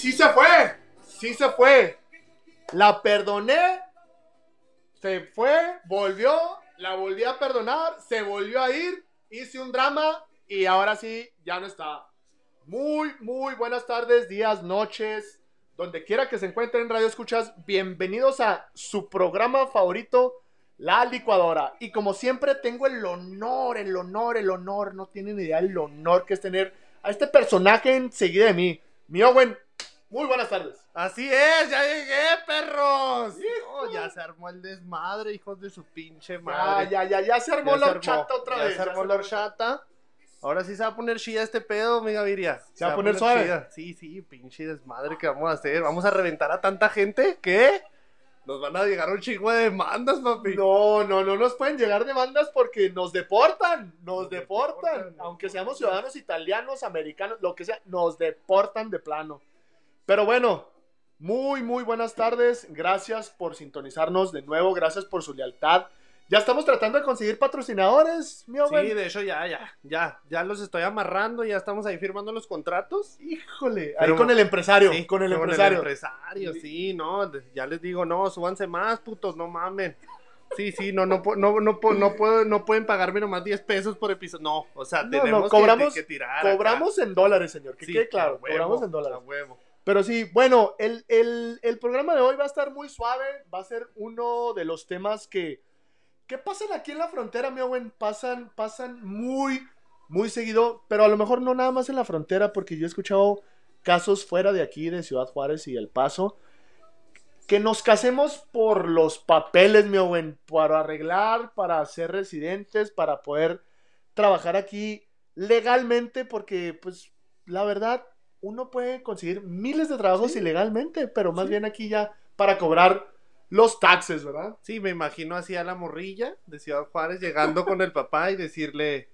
Sí se fue, sí se fue. La perdoné, se fue, volvió, la volví a perdonar, se volvió a ir, hice un drama y ahora sí, ya no está. Muy, muy buenas tardes, días, noches, donde quiera que se encuentren Radio Escuchas, bienvenidos a su programa favorito, La Licuadora. Y como siempre tengo el honor, el honor, el honor, no tienen idea el honor que es tener a este personaje enseguida de mí. Mi Owen, muy buenas tardes. Así es, ya llegué, perros. Oh, ya se armó el desmadre, hijos de su pinche Ya, madre. ya, ya, ya se armó Ya la se armó, horchata otra ya vez. se armó la horchata. Ahora sí se va a poner chida este pedo, mi Gaviria. ¿Se va a poner suave? chida. Sí, sí, pinche desmadre que vamos a hacer. Vamos a reventar a tanta gente que nos van a llegar un chingo de demandas, papi. No, no, no nos pueden llegar demandas porque nos deportan, nos Nos deportan. Aunque seamos ciudadanos italianos, americanos, lo que sea, nos deportan de plano. Pero bueno, muy, muy buenas tardes. Gracias por sintonizarnos de nuevo, gracias por su lealtad. Ya estamos tratando de conseguir patrocinadores, mi Sí, de hecho ya, ya, ya, ya los estoy amarrando, ya estamos ahí firmando los contratos. Híjole, ahí con el empresario, Sí, con el empresario. empresario, sí, no, ya les digo, no, súbanse más, putos, no mamen. Sí, sí, no, no, no, no, no puedo, no pueden pagarme nomás 10 pesos por episodio. No, o sea, No, tenemos no, que- cobramos- que, tirar. acá. Cobramos en dólares, señor, que Sí, quede claro, huevo, cobramos en dólares. a huevo. Pero sí, bueno, el, el- el programa de hoy va a estar muy suave, va a ser uno de los temas que, que pasan aquí en la frontera, mi Owen, pasan, pasan muy, muy seguido, pero a lo mejor no nada más en la frontera, porque yo he escuchado casos fuera de aquí, de Ciudad Juárez y El Paso, que nos casemos por los papeles, mi Owen, para arreglar, para ser residentes, para poder trabajar aquí legalmente, porque pues la verdad, uno puede conseguir miles de trabajos Sí. ilegalmente, pero más Sí. bien aquí ya para cobrar los taxes, ¿verdad? Sí, me imagino así a la morrilla de Ciudad Juárez llegando con el papá y decirle,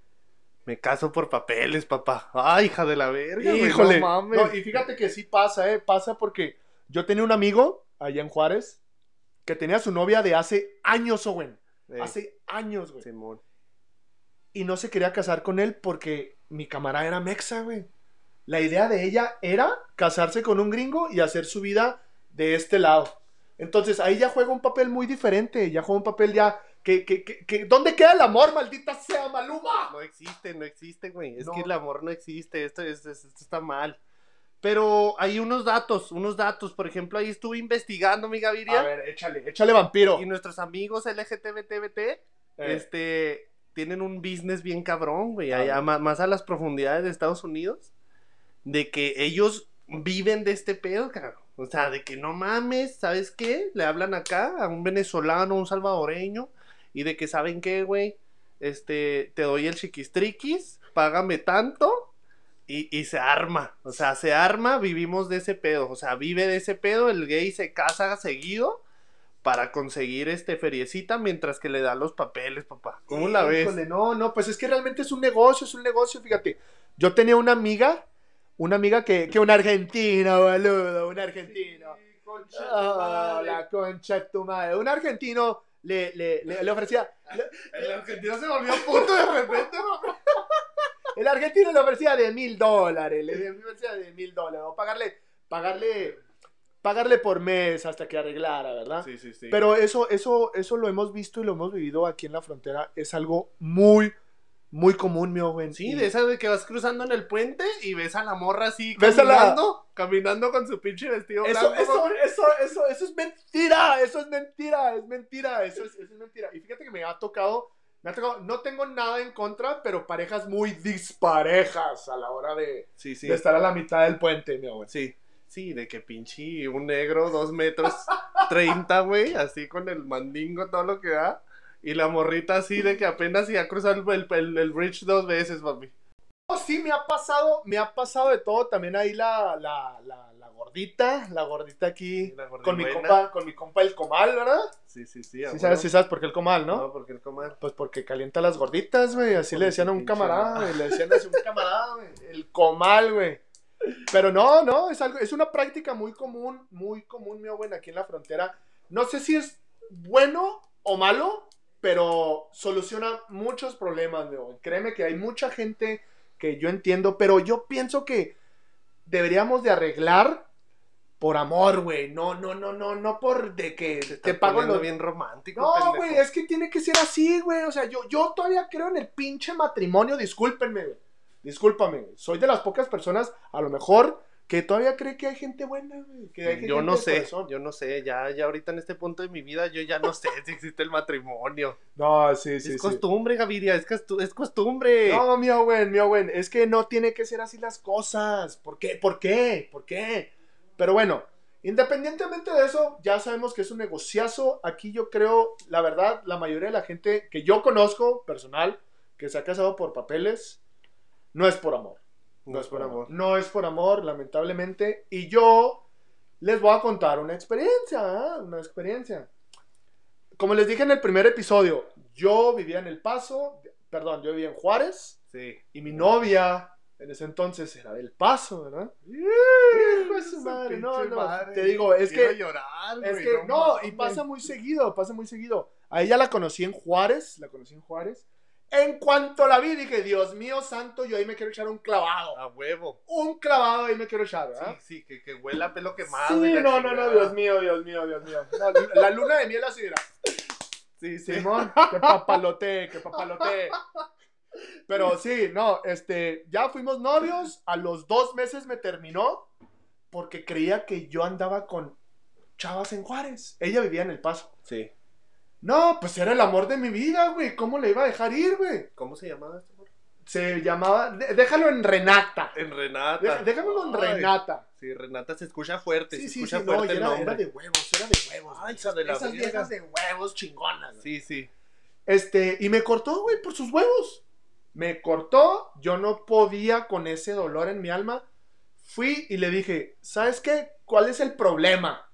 me caso por papeles, papá. Ay, hija de la verga, Híjole. no mames. No, y fíjate que sí pasa, ¿eh? Pasa porque yo tenía un amigo allá en Juárez que tenía su novia de hace años, Owen. Eh, Hace años, güey. Simón. Y no se quería casar con él porque mi camarada era mexa, güey. La idea de ella era casarse con un gringo y hacer su vida de este lado. Entonces ahí ya juega un papel muy diferente, ya juega un papel ya que, que, que, que- ¿dónde queda el amor, maldita sea Maluma? No existe, no existe, güey. Es No. que el amor no existe. Esto, es- es- esto está mal. Pero hay unos datos, unos datos. Por ejemplo, ahí estuve investigando, mi A Gaviria. ver, échale, échale vampiro. Y nuestros amigos LGTBTBT, Eh, este, tienen un business bien cabrón, güey. A Allá, más a las profundidades de Estados Unidos. De que ellos viven de este pedo, cabrón. O sea, de que no mames, ¿sabes qué? Le hablan acá a un venezolano, un salvadoreño. Y de que, ¿saben qué, güey? Este, te doy el chiquistriquis, págame tanto. Y, y se arma, o sea, se arma, vivimos de ese pedo, o sea, vive de ese pedo, el gay se casa seguido para conseguir este feriecita mientras que le da los papeles, papá. ¿Cómo la ves? Híjole, no, no, pues es que realmente es un negocio, es un negocio, fíjate. Yo tenía una amiga, una amiga que, que una argentina, boludo, un argentino. Ah, la concha de tu madre. Un argentino le, le, le, le ofrecía, El argentino se volvió puto de repente, papá. el argentino le ofrecía de mil dólares, le ofrecía de mil dólares, o pagarle, pagarle, pagarle por mes hasta que arreglara, ¿verdad? Sí, sí, sí. Pero eso, eso, eso lo hemos visto y lo hemos vivido aquí en la frontera. Es algo muy, muy común, mi Owen. Sí, de esa de que vas cruzando en el puente y ves a la morra así ¿Ves a la- caminando, caminando con su pinche vestido Eso, blanco. eso, eso, eso, eso es mentira, eso es mentira, es mentira, eso es, eso es mentira. Y fíjate que me ha tocado, me ha tocado, no tengo nada en contra, pero parejas muy disparejas a la hora de, Sí, sí. de estar a la mitad del puente, mi Owen. Sí, sí, de que pinche un negro, dos metros, treinta, güey, así con el mandingo, todo lo que da. Y la morrita así de que apenas ya cruzó el, el, el- el bridge dos veces, papi. Oh, sí, me ha pasado, me ha pasado de todo. También ahí la, la, la, la gordita, la gordita aquí, La con mi compa, con mi compa el comal, ¿verdad? Sí, sí, sí. a Sí sabes, sí sabes por qué el comal, ¿no? No, porque el comal. Pues porque calienta las gorditas, güey. Así le de decían a un camarada, güey. Le decían así a un camarada, güey. El comal, güey. Pero no, no, es algo, es una práctica muy común, muy común, mi güey, aquí en la frontera. No sé si es bueno o malo, pero soluciona muchos problemas, güey. Créeme que hay mucha gente que yo entiendo, pero yo pienso que deberíamos de arreglar por amor, güey. No, no, no, no, no por de que te, Te pago lo bien romántico. No, güey, es que tiene que ser así, güey. O sea, yo, yo todavía creo en el pinche matrimonio. Discúlpenme, güey. Discúlpame. Soy de las pocas personas, a lo mejor, que todavía cree que hay gente buena, güey. Que hay Yo gente no sé, yo no sé, ya, ya ahorita en este punto de mi vida yo ya no sé si existe el matrimonio. No, sí, sí, es sí. costumbre, Gaviria, es, es costumbre. No, mío, güey, mío, güey. Es que no tiene que ser así las cosas. ¿Por qué? ¿Por qué? ¿Por qué? Pero bueno, independientemente de eso, ya sabemos que es un negociazo. Aquí yo creo, la verdad, la mayoría de la gente que yo conozco, personal, que se ha casado por papeles, no es por amor. No es por amor. No es por amor, lamentablemente. Y yo les voy a contar una experiencia, ¿ah? una experiencia. Como les dije en el primer episodio, yo vivía en El Paso, perdón, yo vivía en Juárez. Sí. Y mi novia en ese entonces era del Paso, ¿verdad? Hijo de su madre, no, no. madre. Te digo, es Quiero que, llorar, es que, no, y pasa muy seguido, pasa muy seguido. A ella la conocí en Juárez, la conocí en Juárez. En cuanto la vi, dije, Dios mío santo, yo ahí me quiero echar un clavado. A huevo. Un clavado ahí me quiero echar, ¿verdad? Sí, sí, que, que huela pelo quemado. Sí, y no, no, no. Dios mío, Dios mío, Dios mío. La luna de miel así era. Sí, sí. Simón, que papalote, que papalote. Pero sí, no, este, ya fuimos novios, a los dos meses me terminó porque creía que yo andaba con chavas en Juárez. Ella vivía en El Paso. Sí. No, pues era el amor de mi vida, güey. ¿Cómo le iba a dejar ir, güey? ¿Cómo se llamaba este amor? Se llamaba, de- déjalo en Renata. En Renata. Deja- déjamelo en Ay, Renata. Sí, Renata se escucha fuerte. Sí, se sí, escucha sí, fuerte el era, nombre. era de huevos, era de huevos. Ay, hija de la Esas verga. viejas de huevos chingonas. güey. Sí, sí. Este, y me cortó, güey, por sus huevos. Me cortó, yo no podía con ese dolor en mi alma. Fui y le dije, ¿sabes qué? ¿Cuál es el problema?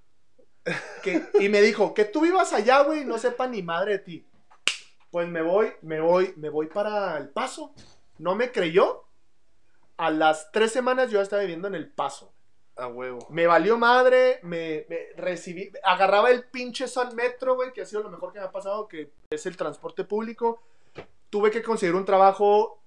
Que, y me dijo, que tú vivas allá, güey, y no sepa ni madre de ti. Pues me voy, me voy, me voy para el paso. No me creyó. A las tres semanas yo ya estaba viviendo en el paso. A huevo. Me valió madre, me, me recibí, agarraba el pinche Sun Metro, güey, que ha sido lo mejor que me ha pasado, que es el transporte público. Tuve que conseguir un trabajo,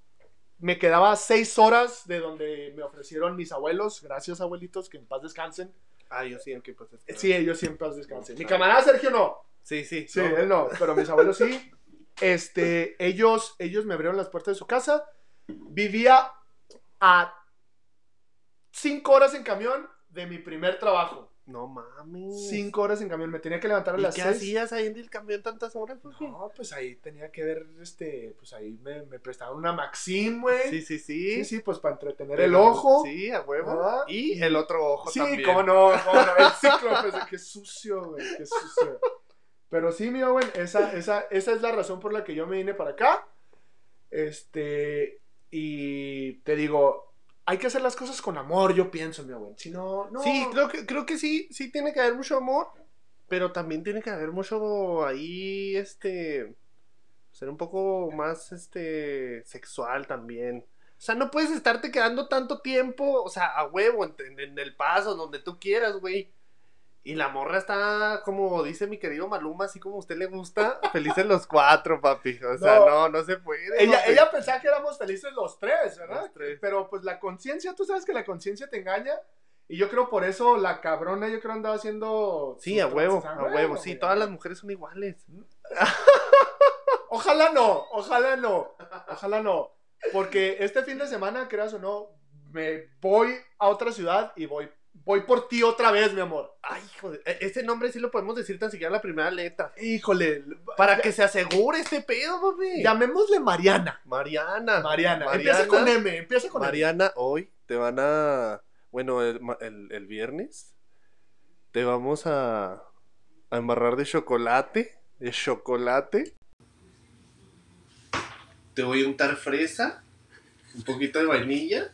me quedaba seis horas de donde me ofrecieron mis abuelos, gracias abuelitos, que en paz descansen. Ah, yo sí, aunque pues. es que- Sí, ellos sí en paz descansen. Mi camarada Sergio no, Sí, sí. sí, no. él no, pero mis abuelos sí. Este, ellos, ellos me abrieron las puertas de su casa. Vivía a cinco horas en camión de mi primer trabajo. No mames. Cinco horas en camión. Me tenía que levantar a ¿Y las qué seis. hacías ahí en el camión tantas horas? No, pues ahí tenía que ver, este, pues ahí me, me prestaban una Maxim, güey. Sí, sí, sí. sí, sí, pues para entretener Pero- el ojo. Sí, a huevo. Y el otro ojo Sí, también. cómo no, cómo no. El ciclo, pues, qué sucio, güey, qué sucio. Pero sí, mi güey, esa, esa, esa es la razón por la que yo me vine para acá. Este, y te digo, hay que hacer las cosas con amor, yo pienso, mi güey. Si no, no. Sí, creo que, creo que sí, sí tiene que haber mucho amor, pero también tiene que haber mucho ahí, este, ser un poco más, este, sexual también. O sea, no puedes estarte quedando tanto tiempo, o sea, a huevo, en- en el paso, donde tú quieras, güey. Y la morra está, como dice mi querido Maluma, así como a usted le gusta, felices los cuatro, papi. O sea, No. no, no, se puede. Ella, papi. ella pensaba que éramos felices los tres, ¿verdad? Los tres. Pero pues la conciencia, tú sabes que la conciencia te engaña. Y yo creo por eso la cabrona, yo creo andaba haciendo. Sí, a huevo, a huevo, sí, güey. todas las mujeres son iguales. Ojalá no, ojalá no, ojalá no. Porque este fin de semana, creas o no, me voy a otra ciudad y voy, voy por ti otra vez, mi amor. Ay, hijo de... e- Ese nombre sí lo podemos decir tan siquiera la primera letra. Híjole, Para que se asegure este pedo, papi. llamémosle Mariana. Mariana. Mariana, Mariana. empieza con M, empieza con M. Mariana, hoy te van a. Bueno, el, el- el viernes te vamos a, a embarrar de chocolate. De chocolate. Te voy a untar fresa. Un poquito de vainilla.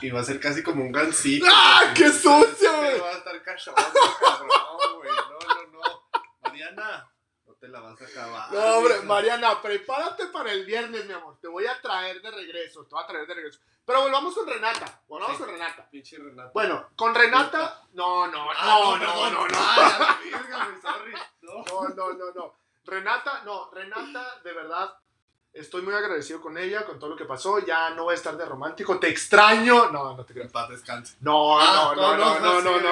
Y va a ser casi como un gansito. ¡Ah, qué sucio, güey! va a estar cabrón, güey. No, no, no. Mariana, no te la vas a acabar. No, hombre. Mariana, prepárate para el viernes, mi amor. Te voy a traer de regreso, te voy a traer de regreso. Pero volvamos con Renata, volvamos Sí. con Renata. Pinche Renata. Bueno, con Renata, no, no, Ah, no, no, no, no. Ay, a la verga, güey, sorry. No. No, no, no, no. Renata, no, Renata, de verdad, Estoy muy agradecido con ella, con todo lo que pasó. Ya no voy a estar de romántico. Te extraño. No, no te creo. Paz descanse. No, Ah, no, no, no, no, no, no.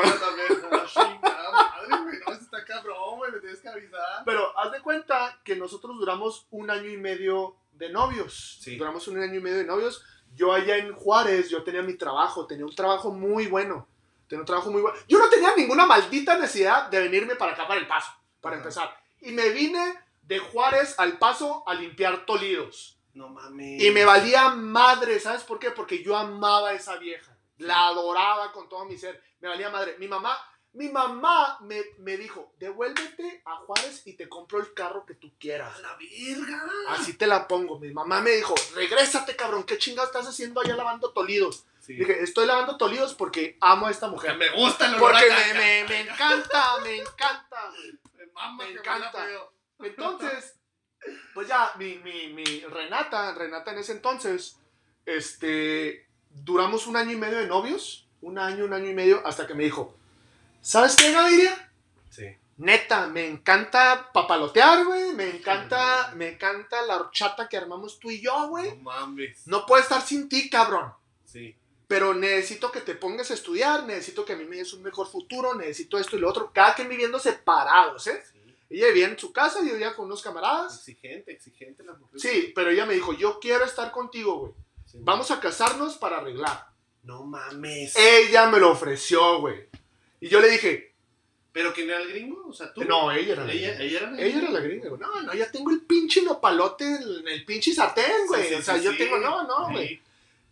Pero haz de cuenta que nosotros duramos un año y medio de novios. Sí. Duramos un año y medio de novios. Yo allá en Juárez, yo tenía mi trabajo, tenía un trabajo muy bueno. Tenía un trabajo muy bueno. Yo no tenía ninguna maldita necesidad de venirme para acá, para el paso, para Ajá. empezar. Y me vine de Juárez al paso a limpiar tolidos. No mames. Y me valía madre, ¿sabes por qué? Porque yo amaba a esa vieja. La adoraba con todo mi ser. Me valía madre. Mi mamá, mi mamá me, me dijo, devuélvete a Juárez y te compro el carro que tú quieras. A la verga. Así te la pongo. Mi mamá me dijo, regrésate, cabrón. ¿Qué chingados estás haciendo allá lavando tolidos? Sí. Dije, estoy lavando tolidos porque amo a esta mujer. me gusta el olor Porque a me, me, me encanta, me encanta. Me mama me que encanta. Entonces, pues ya, mi, mi, mi Renata, Renata en ese entonces, este, duramos un año y medio de novios, un año, un año y medio, hasta que me dijo, ¿sabes qué, Gaviria? Sí. Neta, me encanta papalotear, güey, me encanta, me encanta la horchata que armamos tú y yo, güey. No mames. No puedo estar sin ti, cabrón. Sí. Pero necesito que te pongas a estudiar, necesito que a mí me des un mejor futuro, necesito esto y lo otro. Cada quien viviendo separados, ¿eh? Sí. Ella vivía en su casa, yo vivía con unos camaradas. Exigente, exigente la mujer. Sí, pero ella me dijo, yo quiero estar contigo, güey. Sí. Vamos a casarnos para arreglar. No mames. Ella me lo ofreció, güey. Y yo le dije, ¿Pero quién era el gringo? O sea, tú. no, ella era la Ella, gringa. ella era la Ella era la gringa. No, no, ya tengo el pinche nopalote en el pinche sartén, güey. Sí, sí, o sea, yo tengo, no, no, güey.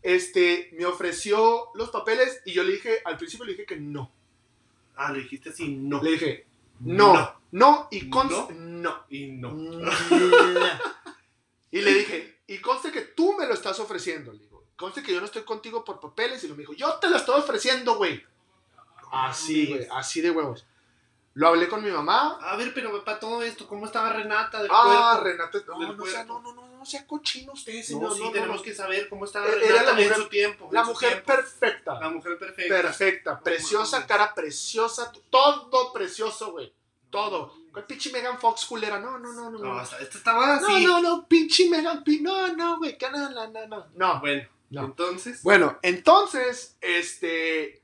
Este, me ofreció los papeles y yo le dije, al principio le dije que no. Ah, le dijiste así, no. Le dije, no, no, y No. conste, no. Y no. y le dije, y conste que tú me lo estás ofreciendo. Le digo, conste que yo no estoy contigo por papeles. Y lo me dijo, yo te lo estoy ofreciendo, güey. Así, güey, así de huevos. Lo hablé con mi mamá. A ver, pero para todo esto, ¿cómo estaba Renata del Ah, cuerpo? Renata, no, Del no, sea, cuerpo. no, no, no, no sea cochino usted, No, señor. sí, no, no, tenemos no. que saber cómo estaba Era Renata la mujer- en su tiempo. La su mujer tiempo. perfecta. La mujer perfecta. Perfecta, preciosa, cara preciosa, todo precioso, güey. Todo. ¿Cuál pinche Megan Fox culera? No, no, no, no. No, No, esto estaba no, así. no, no, pinche Megan No, no, güey, no, no, no, no. No. Bueno, No. entonces. Bueno, entonces, este.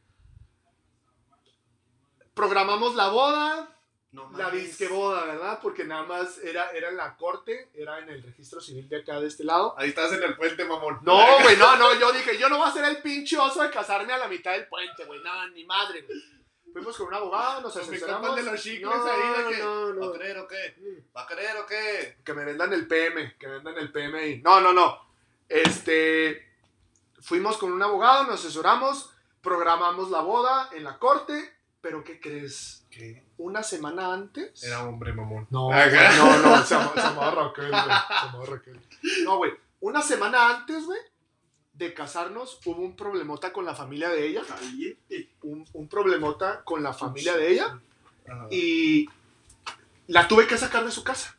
Programamos la boda, No la disque boda, ¿verdad? Porque nada más era, era en la corte, era en el registro civil de acá de este lado. Ahí estás en el puente, mamón. No, güey, no, no, yo dije, yo no voy a ser el pinche oso de casarme a la mitad del puente, güey, no, ni madre, güey. Fuimos con un abogado, nos asesoramos. de los chicles no, ahí de que. no, ¿Va no. a creer o qué? ¿Va a creer o qué? Que me vendan el PM, que me vendan el PM ahí. No, no, no. Este, fuimos con un abogado, nos asesoramos, programamos la boda en la corte, pero ¿qué crees? ¿Qué? Una semana antes. Era hombre, mamón. No, no, no, se llamaba, Raquel, güey. Se llamaba Raquel. No, güey. Una semana antes, güey, de casarnos, hubo un problemota con la familia de ella. Un, un problemota con la familia de ella. Y la tuve que sacar de su casa.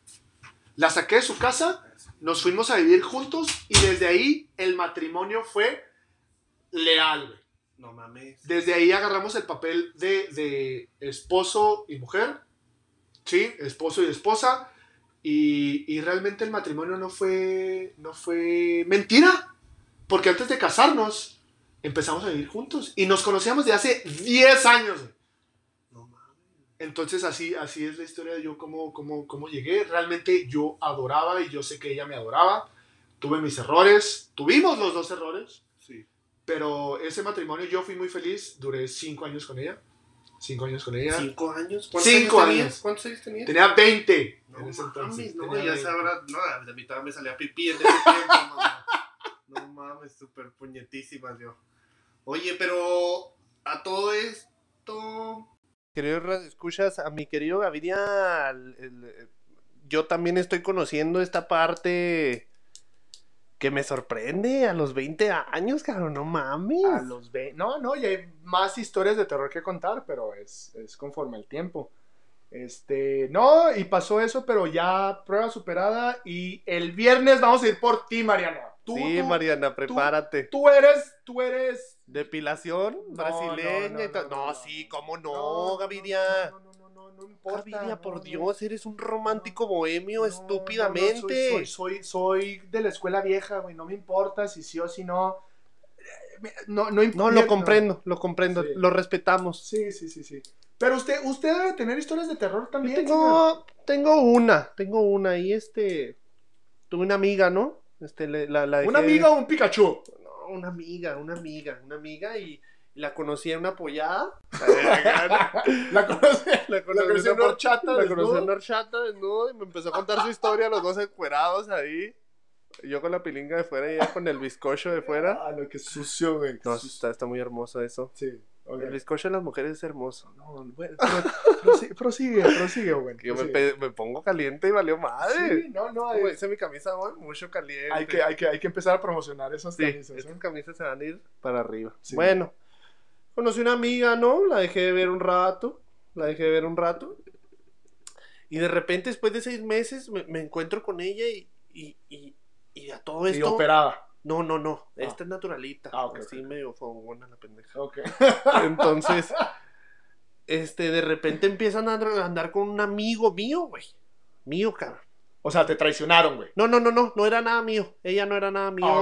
La saqué de su casa, nos fuimos a vivir juntos y desde ahí el matrimonio fue leal, güey. No mames. Desde ahí agarramos el papel de, de esposo y mujer, ¿sí? Esposo y esposa. Y, y realmente el matrimonio no fue, no fue mentira. Porque antes de casarnos empezamos a vivir juntos. Y nos conocíamos de hace 10 años. No mames. Entonces así, así es la historia de yo cómo, cómo, cómo llegué. Realmente yo adoraba y yo sé que ella me adoraba. Tuve mis errores. Tuvimos los dos errores. Pero ese matrimonio yo fui muy feliz. Duré cinco años con ella. Cinco años con ella. ¿Cinco años? ¿Cuántos Cinco años años. ¿Cuántos años tenías? Tenía 20 No en ese mames, no, Tenía ya 20. sabrás, no, de mi todavía me salía pipí en ese tiempo, mamá. No mames, súper puñetísimas yo. Oye, pero a todo esto... Queridos escuchas, a mi querido Gaviria, el- el- yo también estoy conociendo esta parte que me sorprende a los 20 años, cabrón, no mames. A los ve- No, no, y hay más historias de terror que contar, pero es, es conforme al tiempo. Este, no, y pasó eso, pero ya prueba superada. Y el viernes vamos a ir por ti, Mariana. Tú, sí, tú, Mariana, prepárate. tú eres, tú eres. Depilación brasileña no, no, no, No, no, sí, no. cómo no, Gaviria. No, no, no, importa. Gaviria, no, por. Dios, eres un romántico bohemio estúpidamente. soy, soy, soy, soy de la escuela vieja, güey. No me importa si sí o si no. No, no, No, lo comprendo, lo comprendo, Sí. lo respetamos. Sí, sí, sí, sí. Pero usted, usted debe tener historias de terror Yo también. señor. tengo, tengo una, tengo una, y este, tuve una amiga, ¿no? Este, la, la ¿Una amiga o un Pikachu? No, una amiga, una amiga, una amiga, y la conocí en una pollada. La conoce. La conocí en una horchata La conocí en una horchata desnudo y me empezó a contar su historia, los dos encuerados ahí. Yo con la pilinga de fuera y ella con el bizcocho de fuera. Ah, no, qué sucio, güey. No, está, está muy hermoso eso. Sí. El bizcocho de las mujeres es hermoso. No, bueno, pro- prosi- prosigue, prosigue, güey. Yo me, prosigue. me pongo caliente y valió madre. Sí, no, no, Como dice mi camisa hoy, mucho caliente. hay que, hay, que, hay que empezar a promocionar esas Sí, camisas. ¿eh? camisas se van a ir para arriba. Sí. Bueno, conocí una amiga, ¿no? La dejé de ver un rato. La dejé de ver un rato. Y de repente, después de seis meses, me, me encuentro con ella y, y, y, y a todo Y esto. operada. No, no, no. Ah. Esta es naturalita. Ah, ok, Así ok. medio fongona la pendeja. Ok. Entonces, este, de repente empiezan a andar, con un amigo mío, güey. Mío, cabrón. O sea, te traicionaron, güey. No, no, no, no. No era nada mío. Ella no era nada mío Ah,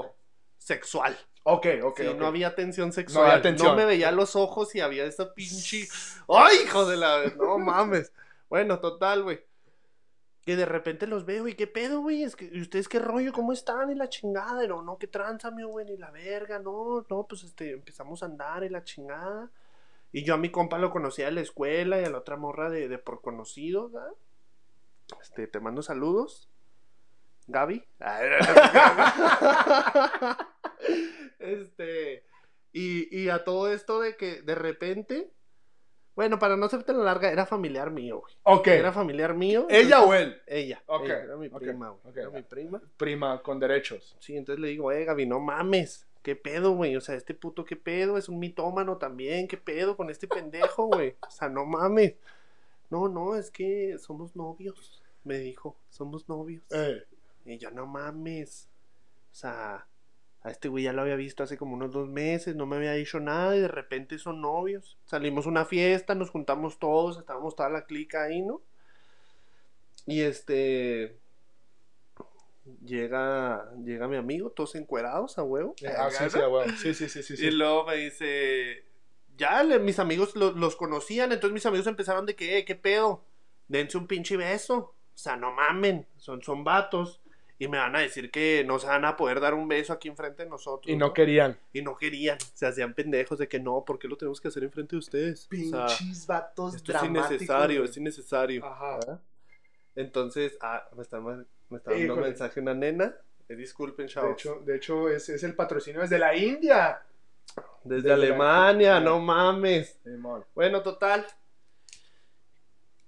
ok, ok. sexual. Ok, ok, Sí, ok. no había tensión sexual. había No, tensión. me veía los ojos y había esa pinche. ¡Ay, hijo de la! No mames. Bueno, total, güey. Que de repente los veo y qué pedo, güey. Es que, ¿y ustedes qué rollo? ¿Cómo están? Y la chingada. No, no, qué tranza, mi güey. Ni la verga. No, no, pues este, empezamos a andar y la chingada. Y yo a mi compa lo conocía de la escuela y a la otra morra de, de por conocido, ¿verdad? Este, te mando saludos. Gaby. este. Y, y a todo esto de que de repente. Bueno, para no hacerte la larga, era familiar mío, güey. Ok. Era familiar mío. ¿Ella entonces- o él? Ella. Ok, ella, era mi prima, güey. Era mi prima. Prima con derechos. Sí, entonces le digo, eh, Gaby, no mames. ¿Qué pedo, güey? O sea, este puto, ¿qué pedo? Es un mitómano también. ¿Qué pedo con este pendejo, güey? O sea, no mames. No, no, es que somos novios. Me dijo, somos novios. Eh. Y yo, no mames. O sea, a este güey ya lo había visto hace como unos dos meses, no me había dicho nada y de repente son novios. Salimos a una fiesta, nos juntamos todos, estábamos toda la clica ahí, ¿no? Y este. Llega, llega mi amigo, todos encuerados a huevo. Ah, sí, sí, a huevo. sí, sí, sí, sí, sí. Y luego me dice, ya le- mis amigos lo- los conocían, entonces mis amigos empezaron de que, "Eh, ¿qué pedo? Dense un pinche beso. O sea, no mamen, son, son vatos. Y me van a decir que no se van a poder dar un beso aquí enfrente de nosotros. Y no querían. Y no querían, se hacían pendejos de que no, ¿por qué lo tenemos que hacer enfrente de ustedes? O sea, Pinches vatos esto es dramáticos. innecesario, güey. es innecesario. Ajá. ¿verdad? Entonces, ah, me está, me está dando un mensaje una nena. Eh, disculpen, De chavos. hecho, de hecho es, es el patrocinio desde la India. Desde, Alemania, no mames. Bueno, total.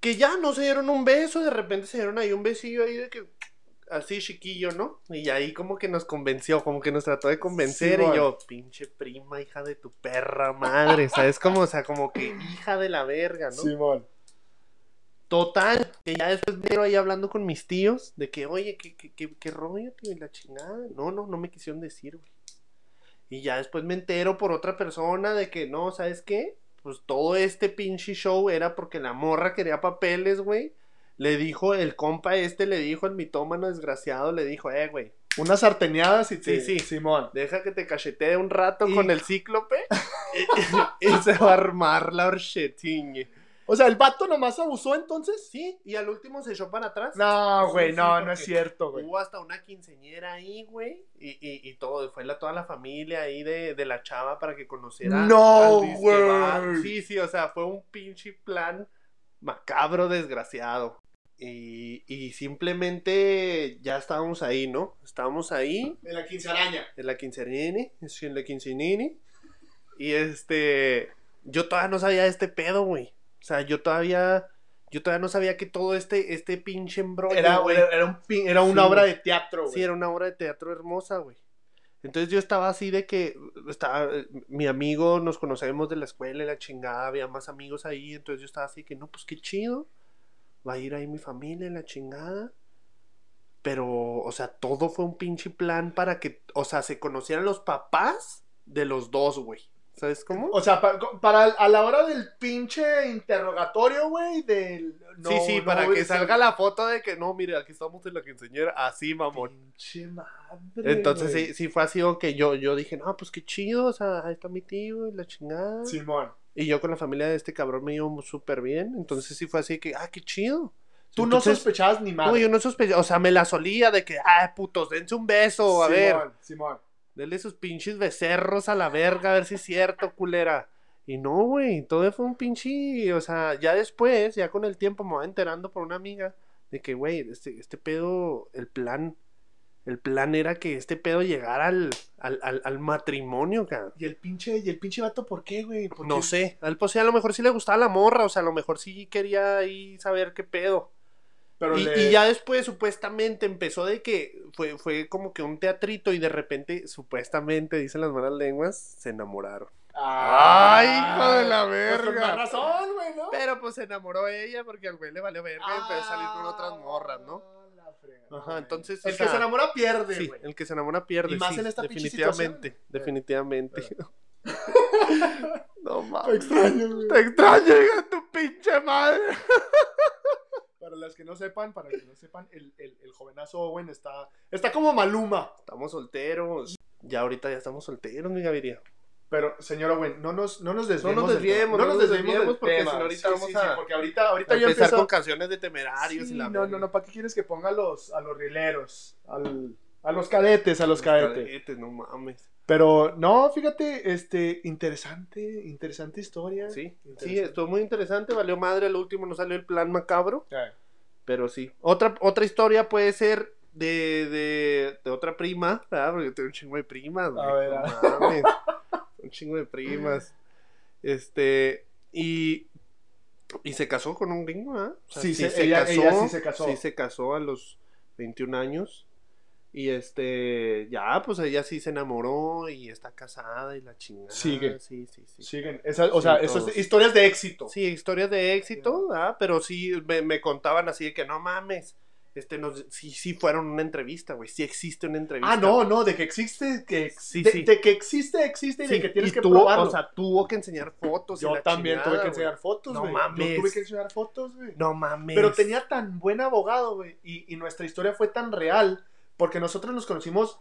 Que ya no se dieron un beso, de repente se dieron ahí un besillo ahí de que. Así chiquillo, ¿no? Y ahí como que nos convenció, como que nos trató de convencer. Y yo, pinche prima, hija de tu perra madre. ¿Sabes? Como, o sea, como que hija de la verga, ¿no? Simón. Total, que ya después me ahí hablando con mis tíos de que, oye, ¿qué, qué, qué, qué rollo, tío? Y la chingada. No, no, no me quisieron decir, güey. Y ya después me entero por otra persona de que, no, ¿sabes qué? Pues todo este pinche show era porque la morra quería papeles, güey. Le dijo, el compa este le dijo, el mitómano desgraciado, le dijo, eh, güey, Unas sarteneadas y. Sí, sí. Simón. deja que te cachetee un rato Y- con el cíclope y, y se va a armar la horchetiñe. O sea, ¿el vato nomás abusó entonces? Sí, y al último se echó para atrás. No, güey, sí, no, no es cierto, güey. Hubo hasta una quinceñera ahí, güey. Y, y, y todo, fue la, toda la familia ahí de, de la chava para que conociera. No, güey. Sí, sí, o sea, fue un pinche plan macabro, desgraciado. Y, y simplemente ya estábamos ahí, ¿no? Estábamos ahí En la quincearaña. en la quinceañera, en la quinceañera. Y este, yo todavía no sabía de este pedo, güey. O sea, yo todavía, yo todavía no sabía que todo este, este pinche embrollo, Era, güey. era, era un pin- era una Sí, obra de teatro, güey. Sí, era una obra de teatro hermosa, güey. Entonces yo estaba así de que estaba mi amigo, nos conocemos de la escuela y la chingada, había más amigos ahí, entonces yo estaba así que no, pues qué chido. Va a ir ahí mi familia la chingada. Pero, o sea, todo fue un pinche plan para que, o sea, se conocieran los papás de los dos, güey. ¿Sabes cómo? O sea, pa- para, a la hora del pinche interrogatorio, güey, del... no, sí, sí, no para que salga la foto de que no, mire, aquí estamos en la quinceañera, así, mamón. Pinche madre, Entonces sí, sí fue así que yo, yo dije, no, pues qué chido, o sea, ahí está mi tío y la chingada. Simón. Y yo con la familia de este cabrón me llevo súper bien, entonces sí fue así que, ah, qué chido. Tú no sospechabas ni madre. No, yo no sospechaba, o sea, me la solía de que, ah, putos, dense un beso, a ver. Simón, Simón. Denle sus pinches becerros a la verga, a ver si es cierto, culera. Y no, güey, todo fue un pinche, o sea, ya después, ya con el tiempo me voy enterando por una amiga de que, güey, este, este pedo, el plan, el plan era que este pedo llegara al, al, al, al matrimonio, cabrón. Y el pinche, y el pinche vato, ¿por qué, güey? ¿Por No qué? sé, al pues sí, a lo mejor sí le gustaba la morra, o sea, a lo mejor sí quería ahí saber qué pedo. Pero Y, le- y ya después, supuestamente, empezó de que fue, fue como que un teatrito y de repente, supuestamente, dicen las malas lenguas, se enamoraron. Ay, hijo de la Pues con verga. más razón, güey, ¿no? Pero pues se enamoró ella porque al güey le valió verga y empezó a salir con otras morras, ¿no? Fregada. Ajá, entonces, o El que se enamora pierde, Sí, güey. el que se enamora pierde. Y más sí, en esta definitivamente, definitivamente. no Te mames. extraño, güey. Te extraño, hija tu pinche madre. Para las que no sepan, para que no sepan, el, el, el jovenazo Owen está, está como Maluma. Estamos solteros. Ya ahorita ya estamos solteros, mi Gaviria. Pero, señor Owen, no nos, no nos desviemos. No nos desviemos, no no nos desviemos porque tema. ahorita Sí, vamos sí, a- sí, porque ahorita, ahorita A yo empezar empiezo... con canciones de temerarios Sí, y la no, no, no, ¿para qué quieres que ponga a los, a los rieleros? Al, a los cadetes, a los cadetes. cadetes, no mames. Pero, no, fíjate, este, interesante, interesante historia. Sí, sí, Interesante. estuvo muy interesante. Valió madre, al último no salió el plan macabro. Eh, Pero sí. Otra, otra historia puede ser de, de, de otra prima, ¿verdad? Porque yo tengo un chingo de primas, güey. A ver, no a- mames. chingo de primas. Este, y, y se casó con un gringo, ¿ah? O sea, Sí, se- ella- ella sí se casó. Sí se casó a los 21 años. Y este, ya, pues ella sí se enamoró y está casada y la chingada. Sigue. Sí, sí, sí. Siguen, esa- o sea, Sí, eso es todos. historias de éxito. Sí, historias de éxito, ¿verdad? pero sí me, me contaban así de que no mames. Este, nos, sí, sí fueron una entrevista, güey. Sí existe una entrevista. Ah, no, no, de que existe, que Sí, de, sí. de que existe, existe y de que tienes y que tuvo, probarlo. O sea, tuvo que enseñar fotos. y yo la también tuve que enseñar fotos, No güey. mames. Yo tuve que enseñar fotos, güey. No mames. Pero tenía tan buen abogado, güey. Y, y nuestra historia fue tan real. Porque nosotros nos conocimos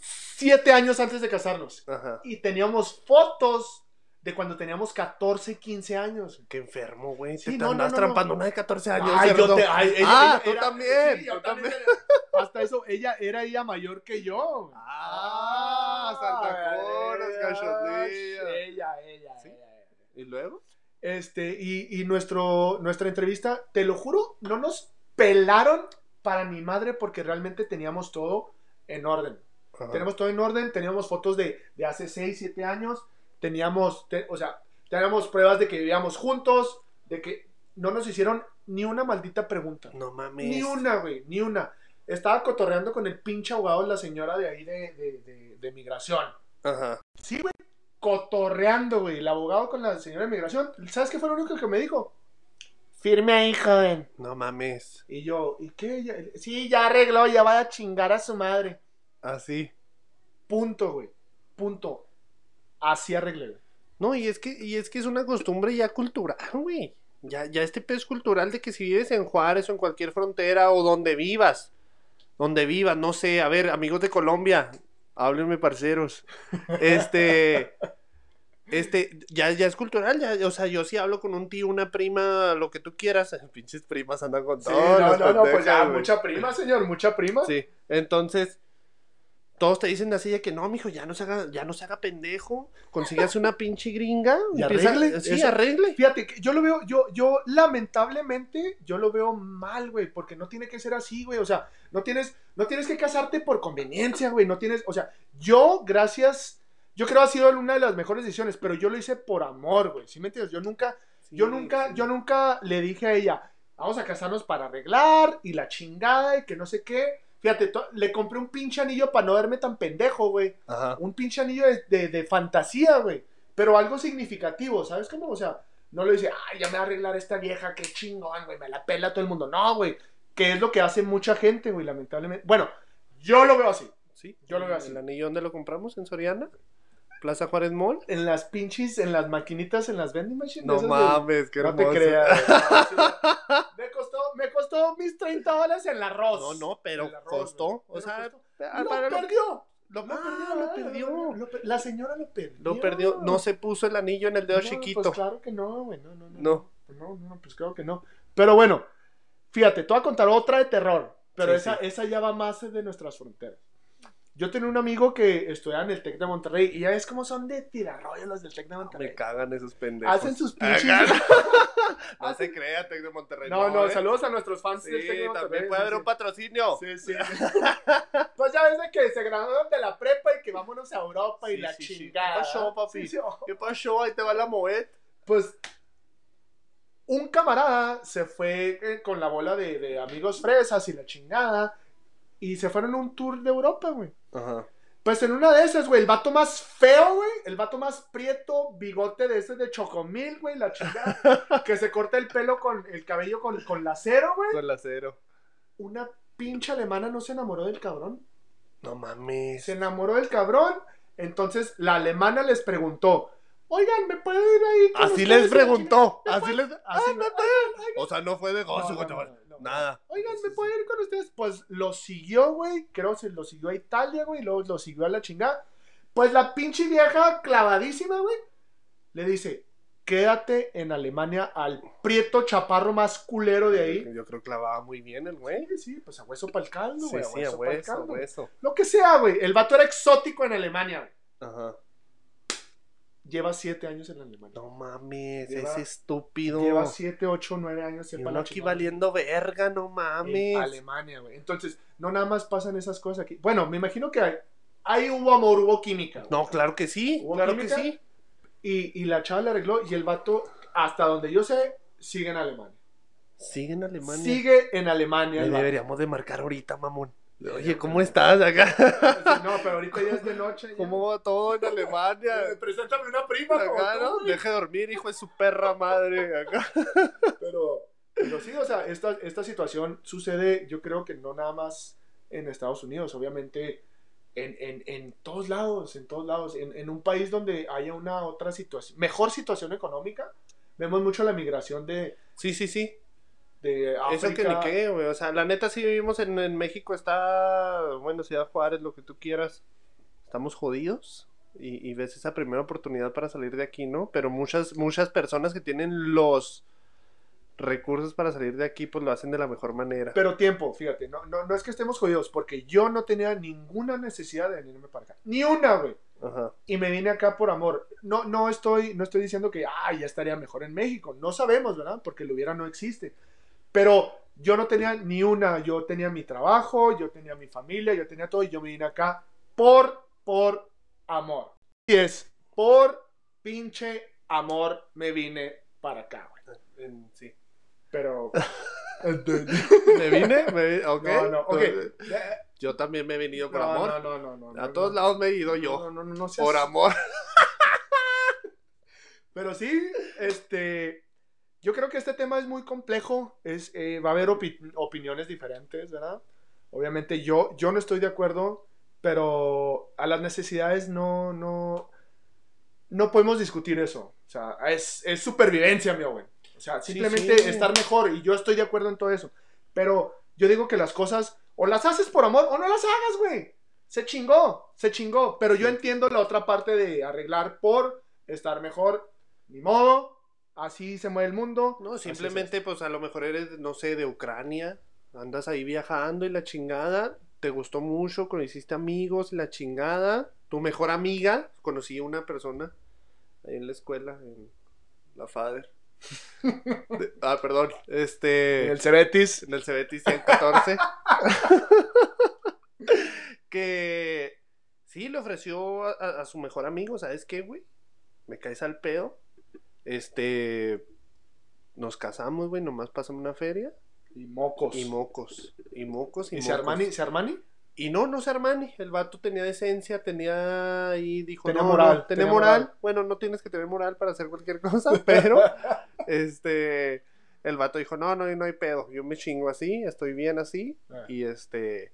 siete años antes de casarnos. Ajá. Y teníamos fotos de cuando teníamos 14, 15 años. Qué enfermo, güey. Sí, te no, no, no, trampando una de 14 años. Ay, yo te- ay, ella- ah, ella tú era- también. sí, yo también era- hasta eso, ella era ella mayor que yo. güey. Ah, Santa Coras. Ella, ella, ¿Sí? ella, ella. ¿Y luego? Este, y, y nuestro, nuestra entrevista, te lo juro, no nos pelaron para mi madre porque realmente teníamos todo en orden. Ajá. Tenemos todo en orden, teníamos fotos de, de hace 6, 7 años, teníamos, te- o sea, teníamos pruebas de que vivíamos juntos, de que no nos hicieron ni una maldita pregunta. No mames. Ni una, güey, ni una. Estaba cotorreando con el pinche abogado, la señora de ahí de, de, de- de migración. Ajá. Sí, güey. Cotorreando, güey. El abogado con la señora de migración. ¿Sabes qué fue lo único que me dijo? Firme ahí, joven. No mames. Y yo, ¿y qué? Ya- Sí, ya arregló, ya va a chingar a su madre. Así. Punto, güey. Punto. Así arreglé, güey. No, y es que, y es que es una costumbre ya cultural, güey. Ya, ya este pez cultural de que si vives en Juárez o en cualquier frontera o donde vivas, donde vivas, no sé, a ver, amigos de Colombia, háblenme parceros. Este, este, ya, ya es cultural, ya, o sea, yo sí hablo con un tío, una prima, lo que tú quieras, pinches primas andan con Sí, todo. no, no, no, pues ya, mucha prima, señor, mucha prima. Sí, entonces todos te dicen así de que no, mijo, ya no se haga, ya no se haga pendejo, consígase una pinche gringa, Y empieza- arregle, sí, eso. arregle. Fíjate, que yo lo veo, yo, yo lamentablemente, yo lo veo mal, güey, porque no tiene que ser así, güey, o sea, no tienes, no tienes que casarte por conveniencia, güey, no tienes, o sea, yo, gracias, yo creo ha sido una de las mejores decisiones, pero yo lo hice por amor, güey, ¿sí me entiendes? Yo nunca, yo nunca, yo nunca le dije a ella, vamos a casarnos para arreglar, y la chingada, y que no sé qué, fíjate, le compré un pinche anillo para no verme tan pendejo, güey, Ajá. un pinche anillo de, de- de fantasía, güey. Pero algo significativo, ¿sabes cómo? O sea, no le dice, ay, ya me va a arreglar esta vieja, qué chingón, güey, me la pela todo el mundo. No, güey, que es lo que hace mucha gente, güey, lamentablemente. Bueno, yo lo veo así. Sí, Yo lo veo así. ¿El anillo dónde lo compramos? ¿En Soriana? Plaza Juárez Mall. En las pinches, en las maquinitas, en las vending machines. No esas de- mames, qué No hermoso. te creas. No, me, costó, mis 30 dólares el arroz. No, no, pero arroz, costó. O sea, costó. ¡Lo perdió! Lo Ah, perdió, lo perdió. lo la señora lo perdió. Lo perdió. No se puso el anillo en el dedo No, chiquito. Pues claro que no, güey. No, no, no. No. No, no, pues claro que no. Pero bueno, fíjate, te voy a contar otra de terror. Pero Sí, esa, sí. esa ya va más de nuestras fronteras. Yo tenía un amigo que estudiaba en el Tec de Monterrey y ya ves cómo son de tirarrollos los del Tec de Monterrey. Me cagan esos pendejos. Hacen sus pinches. No Hacen- se crea, Tec de Monterrey. No, no, ¿eh? saludos a nuestros fans Sí, del Tec de Monterrey. también puede sí, haber sí. un patrocinio. Sí, sí. pues ya ves de que se graduaron de la prepa y que vámonos a Europa y la chingada. ¿Qué pasó, papi? Oh. ¿Qué pasó? Ahí te va la moet. Pues un camarada se fue eh, con la bola de, de amigos fresas y la chingada y se fueron a un tour de Europa, güey. Ajá. Pues en una de esas, güey, el vato más feo, güey, el vato más prieto, bigote de ese de chocomil, güey, la chingada, que se corta el pelo con el cabello con, con lacero, güey. Con la cero. Una pinche alemana no se enamoró del cabrón. No mames. Se enamoró del cabrón. Entonces la alemana les preguntó, oigan, ¿me pueden ir ahí? con Así les preguntó. Así les. Así Ah, oigan, O sea, no fue de gozo, No, güey, no, Nada. Oigan, ¿me pueden ir con ustedes? Pues lo siguió, güey. Creo que lo siguió a Italia, güey. Luego lo siguió a la chingada. Pues la pinche vieja clavadísima, güey. Le dice, quédate en Alemania al prieto chaparro más culero de ahí. Yo creo que clavaba muy bien el güey. Sí, sí, pues a hueso para el caldo, güey. sí, a pa'l hueso, a caldo. hueso. Lo que sea, güey. El vato era exótico en Alemania, güey. Ajá. Lleva siete años en Alemania. No mames, Lleva- es estúpido. Lleva siete, ocho, nueve años Y sepa uno la aquí chingada. valiendo verga, no en mames. Alemania, güey. Entonces, no nada más pasan esas cosas aquí. Bueno, me imagino que hay, ahí hubo amor, hubo química. güey. No, claro que sí, ¿Hubo claro química? que sí. Y, y la chava le arregló y el vato, hasta donde yo sé, sigue en Alemania. Sigue en Alemania. Sigue en Alemania. Le deberíamos de marcar ahorita, mamón. Oye, ¿cómo estás acá? No, pero ahorita ya es de noche. ya. ¿Cómo va todo en Alemania? Eh, Preséntame una prima. Acá, ¿no? Deje de dormir, hijo de su perra madre. Acá. Pero, pero sí, o sea, esta, esta situación sucede, yo creo que no nada más en Estados Unidos, obviamente en, en, en todos lados, en todos lados, en, en un país donde haya una otra situación, mejor situación económica, vemos mucho la migración de, Sí, sí, sí. De Eso que ni qué, güey. O sea, la neta, sí vivimos en, en México, está, bueno, Ciudad Juárez, lo que tú quieras. Estamos jodidos. Y, y ves esa primera oportunidad para salir de aquí, ¿no? Pero muchas, muchas personas que tienen los recursos para salir de aquí, pues lo hacen de la mejor manera. Pero tiempo, fíjate, no, no, no es que estemos jodidos, porque yo no tenía ninguna necesidad de venirme para acá. Ni una, güey. Ajá. y me vine acá por amor. No, no estoy, no estoy diciendo que ah, ya estaría mejor en México. No sabemos, ¿verdad? Porque lo hubiera no existe. Pero yo no tenía ni una. Yo tenía mi trabajo, yo tenía mi familia, yo tenía todo y yo me vine acá por, por amor. Y es por pinche amor me vine para acá, güey. Sí. Pero. ¿Me vine? ¿Me vi- ok. No, no, ok. Yo también me he venido por No, amor. No, no, no, no, no, A todos no. lados me he ido yo. No, no, no, no seas- por amor. Pero sí, este, yo creo que este tema es muy complejo, es, eh, va a haber opi- opiniones diferentes, ¿verdad? Obviamente yo, yo no estoy de acuerdo, pero a las necesidades no, no, no podemos discutir eso. O sea, es, es supervivencia, mi güey. O sea, Sí, simplemente sí. estar mejor y yo estoy de acuerdo en todo eso. Pero yo digo que las cosas o las haces por amor o no las hagas, güey. Se chingó, se chingó. Pero yo Sí. entiendo la otra parte de arreglar por estar mejor. Ni modo, así se mueve el mundo. No, simplemente, pues a lo mejor eres, no sé, de Ucrania. Andas ahí viajando y la chingada. Te gustó mucho, conociste amigos, la chingada. Tu mejor amiga, conocí a una persona ahí en la escuela, en la FADER. De- ah, perdón. Este. En el Cebetis. en el Cebetis 114. que sí le ofreció a, a- a su mejor amigo, ¿sabes qué, güey? Me caes al pedo. Este. Nos casamos, güey, nomás pasamos una feria. Y mocos. Y mocos. Y mocos y, ¿Y mocos. se Armani? ¿Se Armani? Y no, no se Armani. El vato tenía decencia, tenía ahí, dijo, Tenía no, moral, no, tenía tenía moral. moral. Bueno, no tienes que tener moral para hacer cualquier cosa, pero este, el vato dijo, no, no, no hay pedo. Yo me chingo así, estoy bien así. Ah. Y este,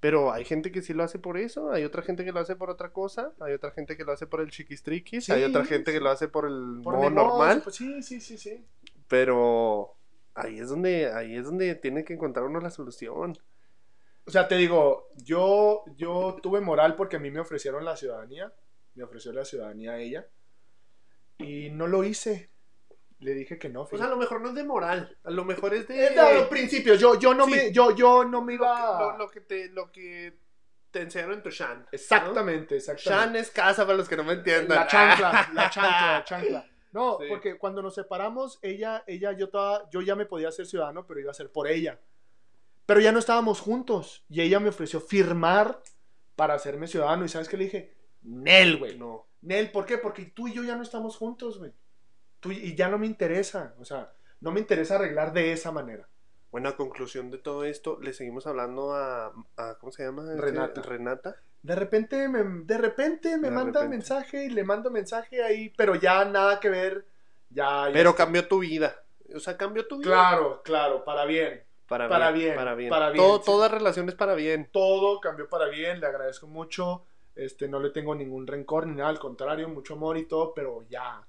Pero hay gente que sí lo hace por eso, hay otra gente que lo hace por otra cosa, hay otra gente que lo hace por el chiquistriquis, Sí, hay otra gente sí. que lo hace por el Por modo negocio, normal, pues sí, sí, sí, sí. pero ahí es donde ahí es donde tiene que encontrar uno la solución. O sea, te digo, yo, yo tuve moral porque a mí me ofrecieron la ciudadanía. Me ofreció la ciudadanía a ella. Y no lo hice. Le dije que no. Pues a lo mejor no es de moral, a lo mejor es de Es de los principios. Yo, yo, no Sí. me, yo, yo no me lo, iba. lo- lo que te lo que te enseñaron en tu Shan. ¿no? Exactamente, Shan exactamente. es casa para los que no me entiendan. La chancla, la chancla, la chancla. No, Sí. porque cuando nos separamos, ella, ella, yo, estaba, yo ya me podía ser ciudadano, pero iba a ser por ella. Pero ya no estábamos juntos. Y ella me ofreció firmar para hacerme ciudadano. ¿Y sabes qué le dije? Nel, güey. No. Nel, ¿por qué? Porque tú y yo ya no estamos juntos, güey. Tú y ya no me interesa. O sea, no me interesa arreglar de esa manera. Bueno, a conclusión de todo esto, le seguimos hablando a, a- ¿cómo se llama? Este, Renata. Renata. De repente me, de repente me De manda repente. mensaje y le mando mensaje ahí, pero ya nada que ver. Ya, Pero cambió tu vida. O sea, cambió tu vida. Claro, claro, para bien. Para, Para bien, bien, Para bien. para bien, Todo, sí. Toda relación es para bien. Todo cambió para bien, le agradezco mucho. Este, no le tengo ningún rencor ni nada, al contrario, mucho amor y todo, pero ya,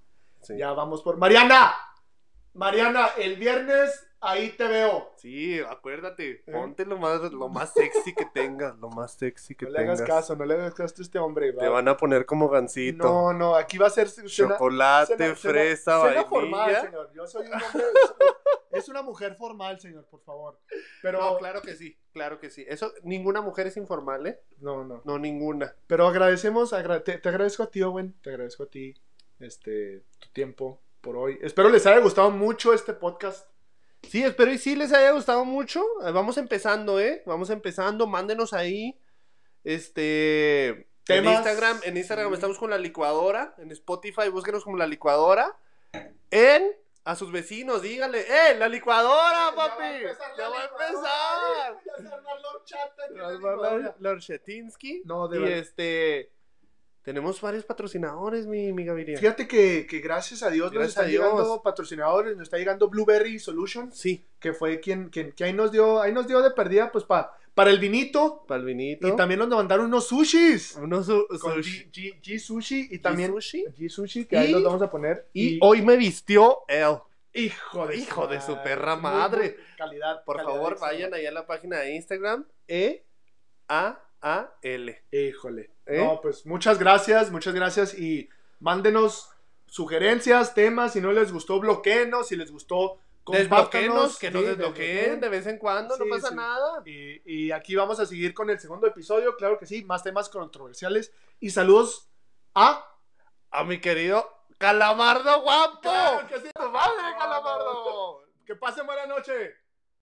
Sí. ya vamos por. ¡Mariana! Mariana, el viernes ahí te veo. Sí, acuérdate. ¿Eh? Ponte lo más, lo más sexy que tengas. Lo más sexy que No le hagas tengas. caso, no le hagas caso a este hombre. Te va. van a poner como gancito. No, no, aquí va a ser cena- Chocolate, cena- fresa, cena vainilla. formal, señor. Yo soy un hombre. es una mujer formal, señor, por favor. Pero No, claro que sí, claro que sí. Eso, ninguna mujer es informal, ¿eh? no, no. No, ninguna. Pero agradecemos, agra- te, te agradezco a ti, Owen, te agradezco a ti este, tu tiempo por hoy. Espero les haya gustado mucho este podcast. Sí, espero y sí les haya gustado mucho. Eh, Vamos empezando, ¿eh? Vamos empezando. Mándenos ahí. Este. En. Instagram, en Instagram Sí. estamos con la licuadora. En Spotify, búsquenos como la licuadora. En. A sus vecinos, díganle, ¡eh! ¡La licuadora, papi! ¡Ya va a empezar! Ya aquí en la Nos va licuadora. Lor- Lord Shetinsky. No, de y verdad. este. Tenemos varios patrocinadores, mi, mi Gaviria. Fíjate que, que gracias a Dios nos están a Dios. llegando patrocinadores, nos está llegando Blueberry Solutions, Sí, que fue quien, quien que ahí nos dio, ahí nos dio de perdida, pues pa- para el vinito. Palvinito. Y también nos mandaron unos sushis. Unos su- Con sushi. G, G- G Sushi y también sushi. G Sushi, que ahí los vamos a poner. Y hoy me vistió él. hijo de Hijo de su perra madre. muy calidad. Por calidad favor, vayan allá a la página de Instagram. E A A L. Híjole. ¿Eh? No, pues muchas gracias, muchas gracias y mándenos sugerencias, temas, si no les gustó, bloqueenos, si les gustó, Desbloqueenos, que nos Sí, desbloqueen de vez en cuando, no Sí, pasa sí. nada. Y, y aquí vamos a seguir con el segundo episodio, claro que sí, más temas controversiales. Y saludos a... A mi querido Calamardo guapo. ¡Claro que sí! ¡Tu madre, Calamardo! ¡Que pasen buena noche!